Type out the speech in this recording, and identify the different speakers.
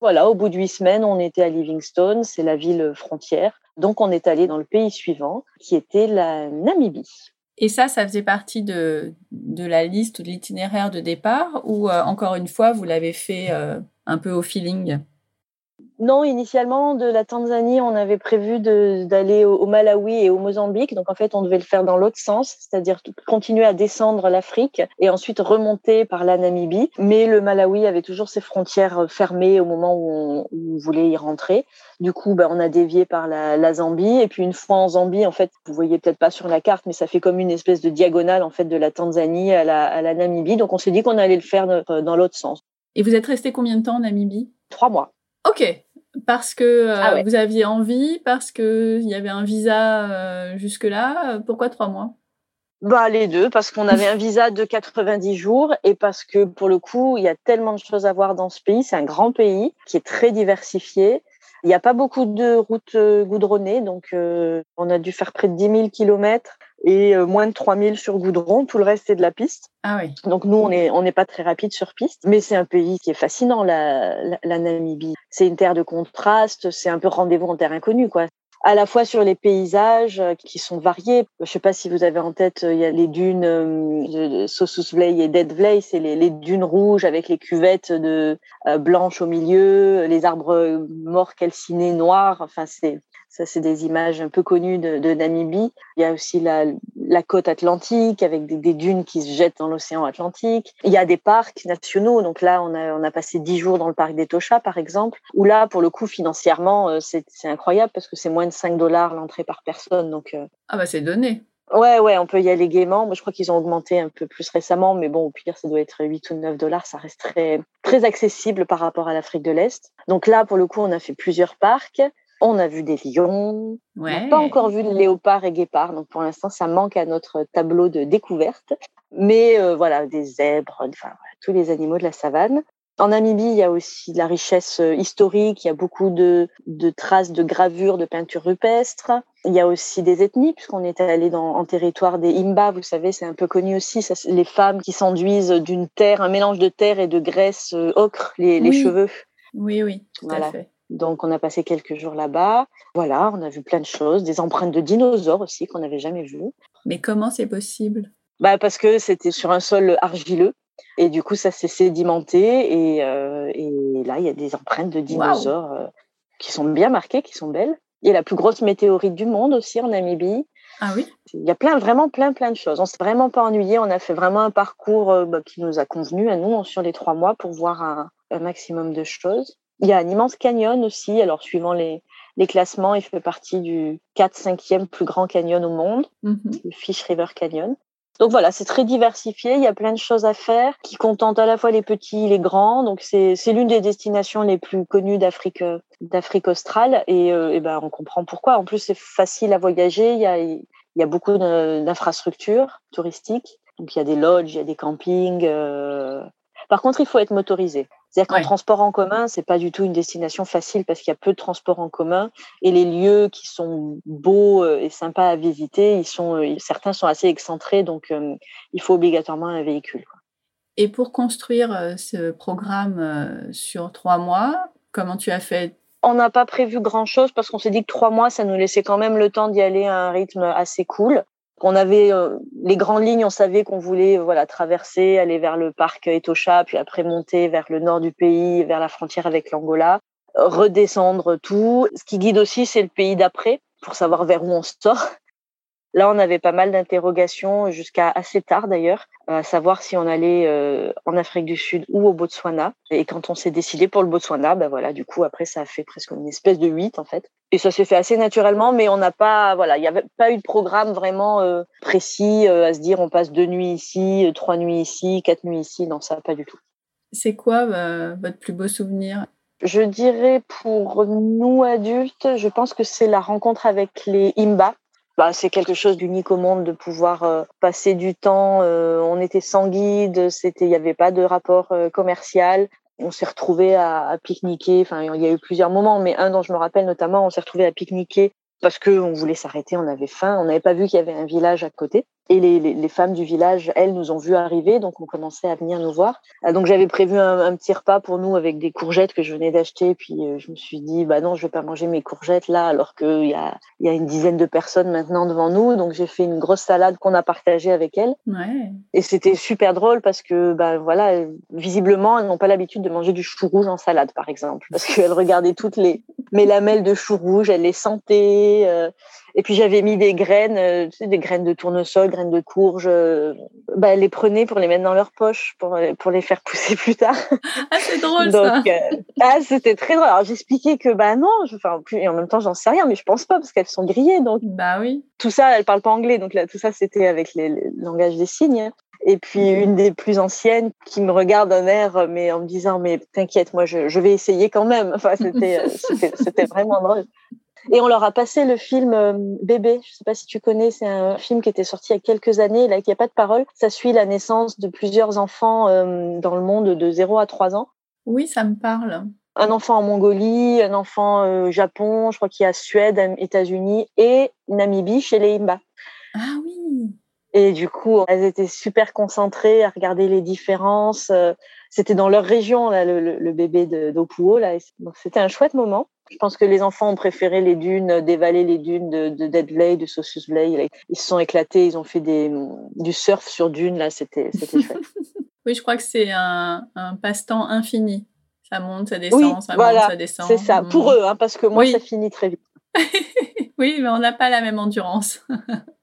Speaker 1: Voilà, au bout de huit semaines, on était à Livingstone, c'est la ville frontière. Donc, on est allé dans le pays suivant, qui était la Namibie.
Speaker 2: Et ça, ça faisait partie de, la liste, de l'itinéraire de départ, ou euh, encore une fois, vous l'avez fait euh, un peu au feeling?
Speaker 1: Non, initialement, de la Tanzanie, on avait prévu d'aller au, Malawi et au Mozambique. Donc, en fait, on devait le faire dans l'autre sens, c'est-à-dire continuer à descendre l'Afrique et ensuite remonter par la Namibie. Mais le Malawi avait toujours ses frontières euh, fermées au moment où on, voulait y rentrer. Du coup, ben, on a dévié par la, Zambie. Et puis, une fois en Zambie, en fait, vous voyez peut-être pas sur la carte, mais ça fait comme une espèce de diagonale, en fait, de la Tanzanie à la, à la Namibie. Donc, on s'est dit qu'on allait le faire euh, dans l'autre sens.
Speaker 2: Et vous êtes resté combien de temps en Namibie?
Speaker 1: Trois mois.
Speaker 2: Ok, parce que euh, ah vous aviez envie, parce que il y avait un visa euh, jusque-là. Pourquoi trois mois?
Speaker 1: Bah les deux, parce qu'on avait un visa de 90 jours et parce que pour le coup, il y a tellement de choses à voir dans ce pays. C'est un grand pays qui est très diversifié. Il n'y a pas beaucoup de routes euh, goudronnées, donc on a dû faire près de 10 000 kilomètres et euh, moins de 3000 sur goudron. Tout le reste, c'est de la piste.
Speaker 2: Ah oui.
Speaker 1: Donc nous, on n'est on n'est pas très rapide sur piste, mais c'est un pays qui est fascinant, la, la, la Namibie. C'est une terre de contraste, c'est un peu rendez-vous en terre inconnue, quoi à la fois sur les paysages euh, qui sont variés. Je ne sais pas si vous avez en tête, euh, il y a les dunes de Sosusvlei et Deadvlei, c'est les, les, dunes rouges avec les cuvettes de blanches au milieu, les arbres morts calcinés noirs. Enfin, c'est ça, c'est des images un peu connues de, de, Namibie. Il y a aussi la, la côte atlantique avec des, des, dunes qui se jettent dans l'océan Atlantique. Il y a des parcs nationaux. Donc là, on a, on a passé dix jours dans le parc d'Etosha, par exemple, où là, pour le coup, financièrement, euh, c'est incroyable parce que c'est moins de 5 dollars l'entrée par personne. Donc, euh,
Speaker 2: ah bah c'est donné.
Speaker 1: Ouais, ouais, on peut y aller gaiement. Moi, je crois qu'ils ont augmenté un peu plus récemment, mais bon, au pire, ça doit être 8 ou 9 dollars. Ça reste très, très accessible par rapport à l'Afrique de l'Est. Donc là, pour le coup, on a fait plusieurs parcs. On a vu des lions. On n'a pas encore vu de léopards et guépards. Donc pour l'instant, ça manque à notre tableau de découverte. Mais euh, voilà, des zèbres, enfin tous les animaux de la savane. En Namibie, il y a aussi de la richesse euh, historique. Il y a beaucoup de, traces de gravures, de peintures rupestres. Il y a aussi des ethnies, puisqu'on est allé dans, en territoire des Imba. Vous savez, c'est un peu connu aussi. Ça, les femmes qui s'enduisent d'une terre, un mélange de terre et de graisse euh, ocre, les, cheveux.
Speaker 2: Oui, oui, tout à fait.
Speaker 1: Donc, on a passé quelques jours là-bas. Voilà, on a vu plein de choses, des empreintes de dinosaures aussi qu'on n'avait jamais vues.
Speaker 2: Mais comment c'est possible?
Speaker 1: Bah Parce que c'était sur un sol argileux. Et du coup, ça s'est sédimenté. Et, euh, et, là, il y a des empreintes de dinosaures euh, qui sont bien marquées, qui sont belles. Il y a la plus grosse météorite du monde aussi en Namibie.
Speaker 2: Ah oui?
Speaker 1: Il y a plein, vraiment plein, plein de choses. On s'est vraiment pas ennuyé. On a fait vraiment un parcours euh, bah, qui nous a convenu à nous sur les trois mois pour voir un, un maximum de choses. Il y a un immense canyon aussi. Alors, suivant les, les classements, il fait partie du 4-5e plus grand canyon au monde, mm-hmm. le Fish River Canyon. Donc voilà, c'est très diversifié. Il y a plein de choses à faire qui contentent à la fois les petits et les grands. Donc c'est l'une des destinations les plus connues d'Afrique d'Afrique australe et, euh, et, ben on comprend pourquoi. En plus c'est facile à voyager. Il y a il y a beaucoup d'infrastructures touristiques. Donc il y a des lodges, il y a des campings. Euh... Par contre, il faut être motorisé. C'est-à-dire qu'en transport en commun, c'est pas du tout une destination facile parce qu'il y a peu de transport en commun et les lieux qui sont beaux euh, et sympas à visiter, ils sont euh, certains sont assez excentrés, donc euh, il faut obligatoirement un véhicule.
Speaker 2: Et pour construire ce programme sur trois mois, comment tu as fait?
Speaker 1: On n'a pas prévu grand-chose parce qu'on s'est dit que trois mois, ça nous laissait quand même le temps d'y aller à un rythme assez cool. On avait euh, les grandes lignes, on savait qu'on voulait voilà traverser, aller vers le parc Etosha, puis après monter vers le nord du pays, vers la frontière avec l'Angola, redescendre tout. Ce qui guide aussi, c'est le pays d'après pour savoir vers où on sort. Là, on avait pas mal d'interrogations jusqu'à assez tard d'ailleurs, à savoir si on allait euh, en Afrique du Sud ou au Botswana. Et quand on s'est décidé pour le Botswana, ben voilà, du coup après ça a fait presque une espèce de huit en fait. Et ça s'est fait assez naturellement, mais on n'a pas, voilà, il n'y avait pas eu de programme vraiment euh, précis euh, à se dire on passe deux nuits ici, trois nuits ici, quatre nuits ici. Non, ça pas du tout.
Speaker 2: C'est quoi votre plus beau souvenir?
Speaker 1: Je dirais pour nous adultes, je pense que c'est la rencontre avec les Imba bah, c'est quelque chose d'unique au monde de pouvoir euh, passer du temps. Euh, on était sans guide, c'était, il n'y avait pas de rapport euh, commercial. On s'est retrouvé à, à pique-niquer. Enfin, il y a eu plusieurs moments, mais un dont je me rappelle notamment, on s'est retrouvé à pique-niquer parce que on voulait s'arrêter, on avait faim, on n'avait pas vu qu'il y avait un village à côté. Et les, les, les, femmes du village, elles, nous ont vu arriver, donc on commençait à venir nous voir. Euh, donc j'avais prévu un, un, petit repas pour nous avec des courgettes que je venais d'acheter. Puis euh, je me suis dit, bah non, je vais pas manger mes courgettes là, alors qu'il y a, y a une dizaine de personnes maintenant devant nous. Donc j'ai fait une grosse salade qu'on a partagée avec elles.
Speaker 2: Ouais.
Speaker 1: Et c'était super drôle parce que, bah voilà, visiblement, elles n'ont pas l'habitude de manger du chou rouge en salade, par exemple, parce qu'elles regardaient toutes les mes lamelles de chou rouge, elles les sentaient. Euh, et puis j'avais mis des graines, euh, tu sais, des graines de tournesol, graines de courge. Euh, bah, elles les prenaient pour les mettre dans leur poche, pour, pour les faire pousser plus tard.
Speaker 2: Ah, c'est drôle Donc, ça.
Speaker 1: Euh, ah, c'était très drôle. Alors j'expliquais que bah non, je, enfin, plus, et en même temps j'en sais rien, mais je pense pas parce qu'elles sont grillées. Donc
Speaker 2: bah oui.
Speaker 1: Tout ça, elles parlent pas anglais, donc là tout ça c'était avec les, les langages des signes. Et puis une des plus anciennes qui me regarde d'un air, mais en me disant mais t'inquiète, moi je, je vais essayer quand même. Enfin c'était c'était vraiment drôle. Et on leur a passé le film euh, Bébé. Je sais pas si tu connais, c'est un film qui était sorti il y a quelques années, là, qui a pas de parole. Ça suit la naissance de plusieurs enfants euh, dans le monde de 0 à 3 ans.
Speaker 2: Oui, ça me parle.
Speaker 1: Un enfant en Mongolie, un enfant au euh, Japon, je crois qu'il y a Suède, États-Unis et Namibie chez les Imba.
Speaker 2: Ah oui.
Speaker 1: Et du coup, elles étaient super concentrées à regarder les différences. C'était dans leur région, là, le, le bébé d'Opuo. Là. Donc, c'était un chouette moment. Je pense que les enfants ont préféré les dunes, dévaler les dunes de, de Dead Blade, de Saucius Blade. Ils se sont éclatés, ils ont fait des, du surf sur dunes, là, c'était chouette.
Speaker 2: oui, je crois que c'est un, un passe-temps infini. Ça monte, ça descend,
Speaker 1: oui,
Speaker 2: ça
Speaker 1: voilà,
Speaker 2: monte, ça descend.
Speaker 1: C'est ça, pour eux, hein, parce que moi,
Speaker 2: Oui.
Speaker 1: ça finit très vite.
Speaker 2: oui, mais on n'a pas la même endurance.